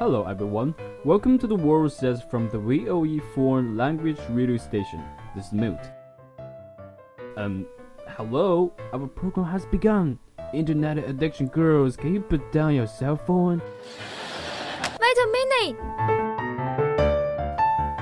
Hello everyone, welcome to the World Says from the VOE Foreign Language Radio Station. This is Moot. Um, hello, our program has begun. Internet addiction girls, can you put down your cell phone? Wait a minute!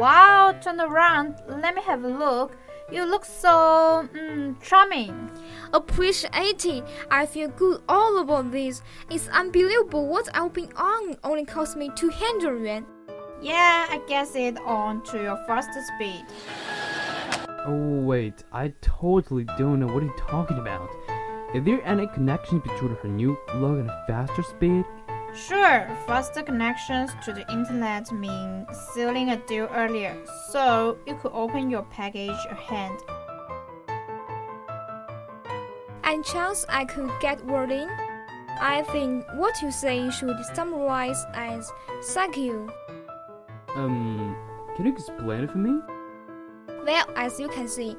Wow, turn around. Let me have a look. You look so mm, charming. Appreciate it. I feel good all about this. It's unbelievable what I've been on only cost me 200 yuan. Yeah, I guess it on to your faster speed. Oh wait, I totally don't know what you're talking about. Is there any connection between her new look and faster speed? Sure, faster connections to the internet mean sealing a deal earlier, so you could open your package ahead. And chance I could get word in? I think what you say should summarize as thank you. Um, can you explain it for me? Well, as you can see,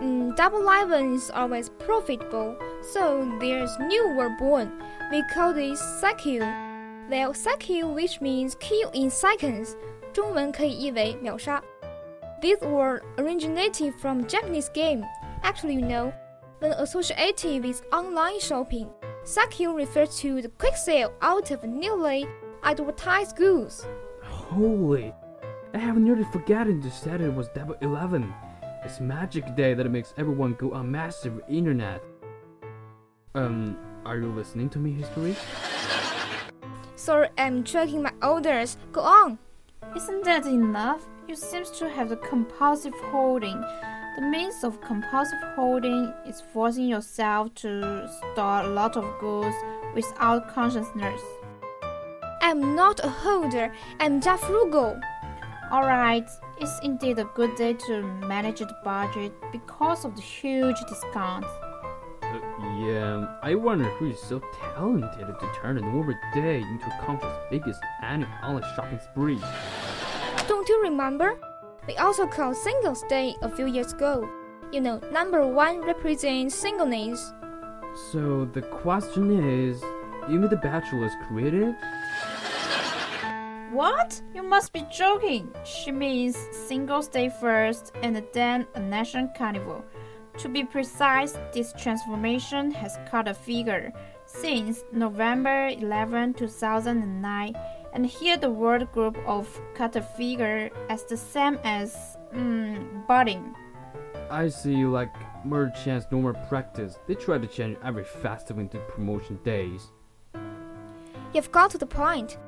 mm, Double Eleven is always profitable, so there's new word born. We call this thank you. They'll suck you, which means kill in seconds. seconds，中文可以译为秒杀。This word originated from Japanese game. Actually, you know, when associated with online shopping, seckill refers to the quick sale out of newly advertised goods. Holy, I have nearly forgotten this Saturday was Double 11. It's magic day that makes everyone go on massive internet. Um, are you listening to me, Esther? Sorry, I'm tracking my orders. Go on. Isn't that enough? You seem to have the compulsive hoarding. The means of compulsive hoarding is forcing yourself to store a lot of goods without consciousness. I'm not a hoarder. I'm just frugal. Alright, it's indeed a good day to manage the budget because of the huge discounts. Yeah, I wonder who is so talented to turn a normal day into a country's biggest annual online shopping spree. Don't you remember? We also called Singles Day a few years ago. You know, number one represents singleness. So the question is, even the bachelors created? What? You must be joking. She means Singles Day first and then a national carnival. To be precise, this transformation has cut a figure since November 11, 2009, and here the word group of cut a figure as the same as mm, budding. I see, you like merchants' normal practice. They try to change every festival into promotion days. You've got to the point,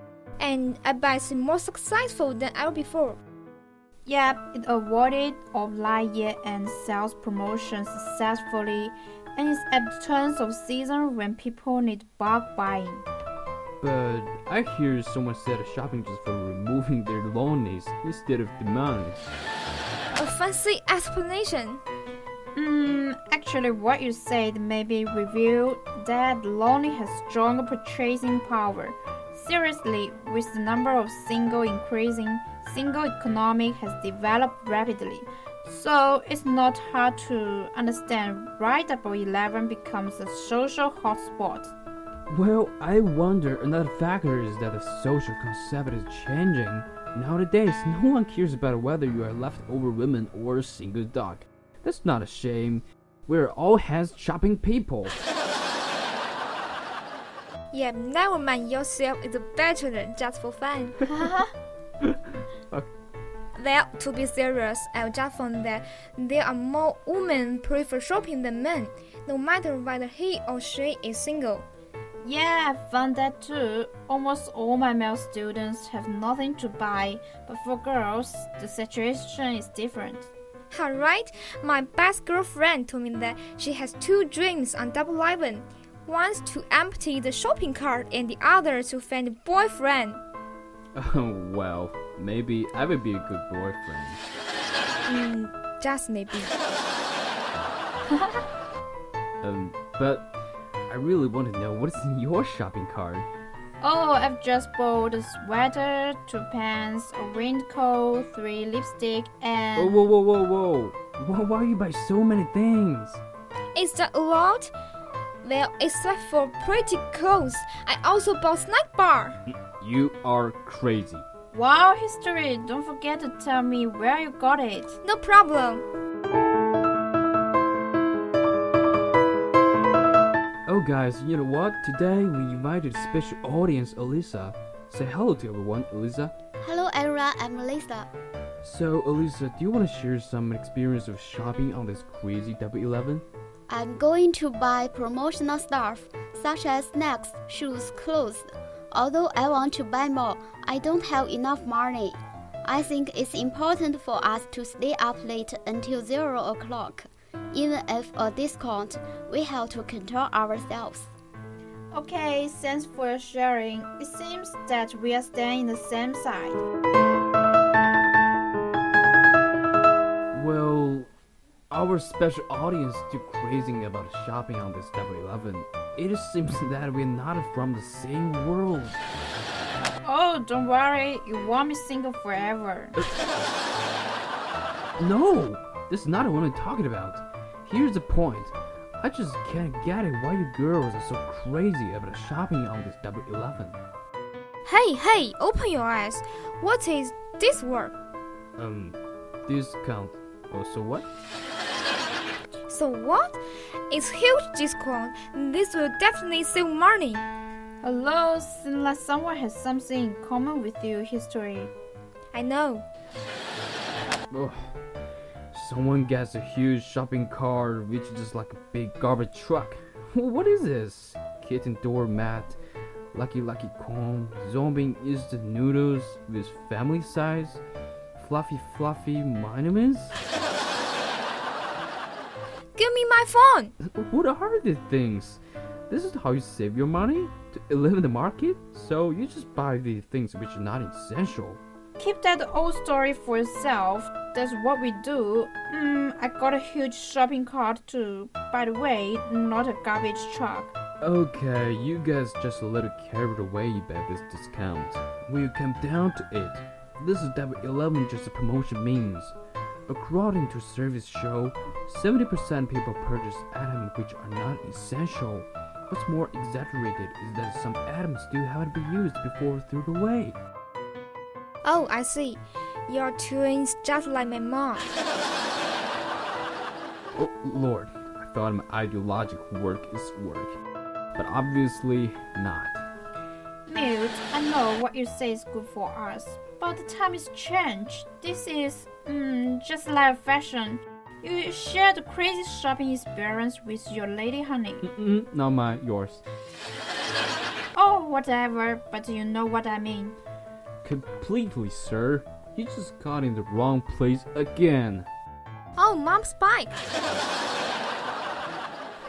and I bet it's more successful than ever before. Yep, it avoided of last year and sales promotion successfully, and is at the turn of season when people need bulk buying. But I hear someone said shopping just for removing their loneliness instead of demand. A fancy explanation. Mm, actually, what you said may be revealed that lonely has stronger purchasing power. Seriously, with the number of single increasing, single economic has developed rapidly. So it's not hard to understand why Double Eleven becomes a social hotspot. Well, I wonder another factor is that the social concept is changing. Nowadays, no one cares about whether you are leftover woman or a single dog. That's not a shame. We're all hands chopping people. Yeah, never mind yourself is better than just for fun. Uh-huh. Well, to be serious, I just found that there are more women prefer shopping than men, no matter whether he or she is single. Yeah, I found that too. Almost all my male students have nothing to buy, but for girls, the situation is different. Alright, my best girlfriend told me that she has two dreams on Double Eleven. One's to empty the shopping cart and the other to find a boyfriend. Oh, well, maybe I would be a good boyfriend. Mm, just maybe. Um, but I really want to know what's in your shopping cart. Oh, I've just bought a sweater, two pants, a raincoat, three lipstick, and. Oh, whoa, whoa, whoa, whoa! Why, why you buy so many things? Is that a lot? Well, except for pretty clothes, I also bought snack bar. You are crazy. Wow, Esther! Don't forget to tell me where you got it. No problem. Oh, guys, you know what? Today we invited special audience, Elisa. Say hello to everyone, Elisa. Hello, everyone. I'm Elisa. So, Elisa, do you want to share some experience of shopping on this crazy W11? I'm going to buy promotional stuff such as snacks, shoes, clothes. Although I want to buy more, I don't have enough money. I think it's important for us to stay up late until zero o'clock. Even if a discount, we have to control ourselves. Okay, thanks for sharing. It seems that we are staying in the same side. Our special audience still crazy about shopping on this W11. It just seems that we're not from the same world. Oh, don't worry, you want me single forever. No, this is not what I'm talking about. Here's the point. I just can't get it why you girls are so crazy about shopping on this W11. Hey, hey, open your eyes. What is this word? Um, discount. Oh, so what? So what? It's huge discount. This will definitely save money. Hello, seems like someone has something in common with you, Esther. I know. Oh, someone gets a huge shopping cart, which is just like a big garbage truck. What is this? Kitten doormat, Lucky Lucky corn, zombie instant noodles with family size, fluffy fluffy monuments. Give me my phone. What are these things? This is how you save your money to live in the market. So you just buy the things which are not essential. Keep that old story for yourself. That's what we do. Mm, I got a huge shopping cart too. By the way, not a garbage truck. Okay, you guys just a little carried away by this discount. When you come down to it, this is W11 just a promotion means. According to service show, 70% people purchase items which are not essential. What's more exaggerated is that some items still haven't been used before thrown away. Oh, I see. Your twins just like my mom. Oh, Lord, I thought my ideological work is work. But obviously not. Milt, I know what you say is good for us, but the time is changed. This is mm, just like fashion. You share the crazy shopping experience with your lady honey. Mm-mm, not mine, yours. Oh, whatever, but you know what I mean. Completely, sir. You just got in the wrong place again. Oh, mom's bike.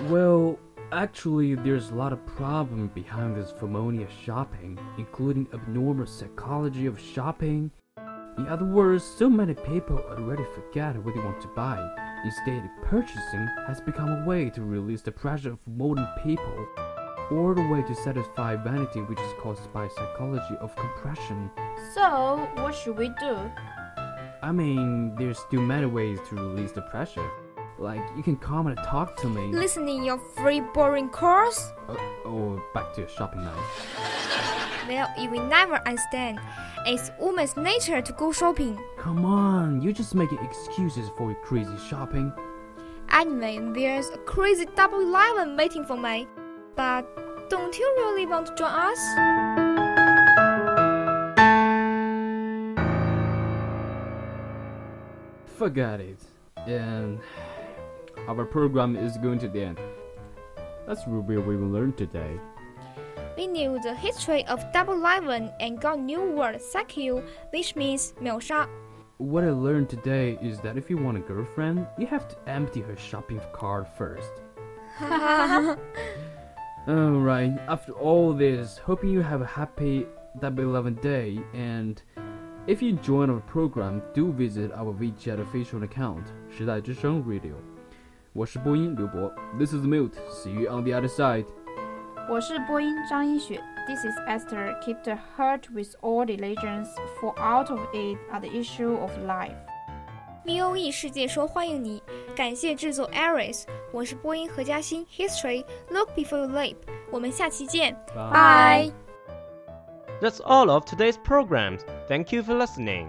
Well, actually, there's a lot of problem behind this Phomonia shopping, including abnormal psychology of shopping. In other words, so many people already forget what they want to buy. Instead, purchasing has become a way to release the pressure of modern people, or the way to satisfy vanity which is caused by psychology of compression. So, what should we do? I mean, there's still many ways to release the pressure. Like, you can come and talk to me. Listening your free boring course? Uh, or back to your shopping night. Well, you will never understand. It's woman's nature to go shopping. Come on, you're just making excuses for your crazy shopping. Anyway, there's a crazy double eleven waiting for me. But don't you really want to join us? Forget it. And our program is going to the end. That's what we will learn today we knew the history of Double Eleven and got new word seckill, which means Miao What I learned today is that if you want a girlfriend, you have to empty her shopping cart first. Alright, after all this, hoping you have a happy Double Eleven day and if you join our program, do visit our WeChat official account, 时代之声 Radio. 我是播音刘博，This is Mute. See you on the other side. 我是播音张一雪，This is Esther. Keep the heart with all religions, for out of it are the issue of life. VOE 世界说欢迎你，感谢制作 Aris，我是播音何嘉欣，History Look before you leap，我们下期见，拜。 That's all of today's programs. Thank you for listening.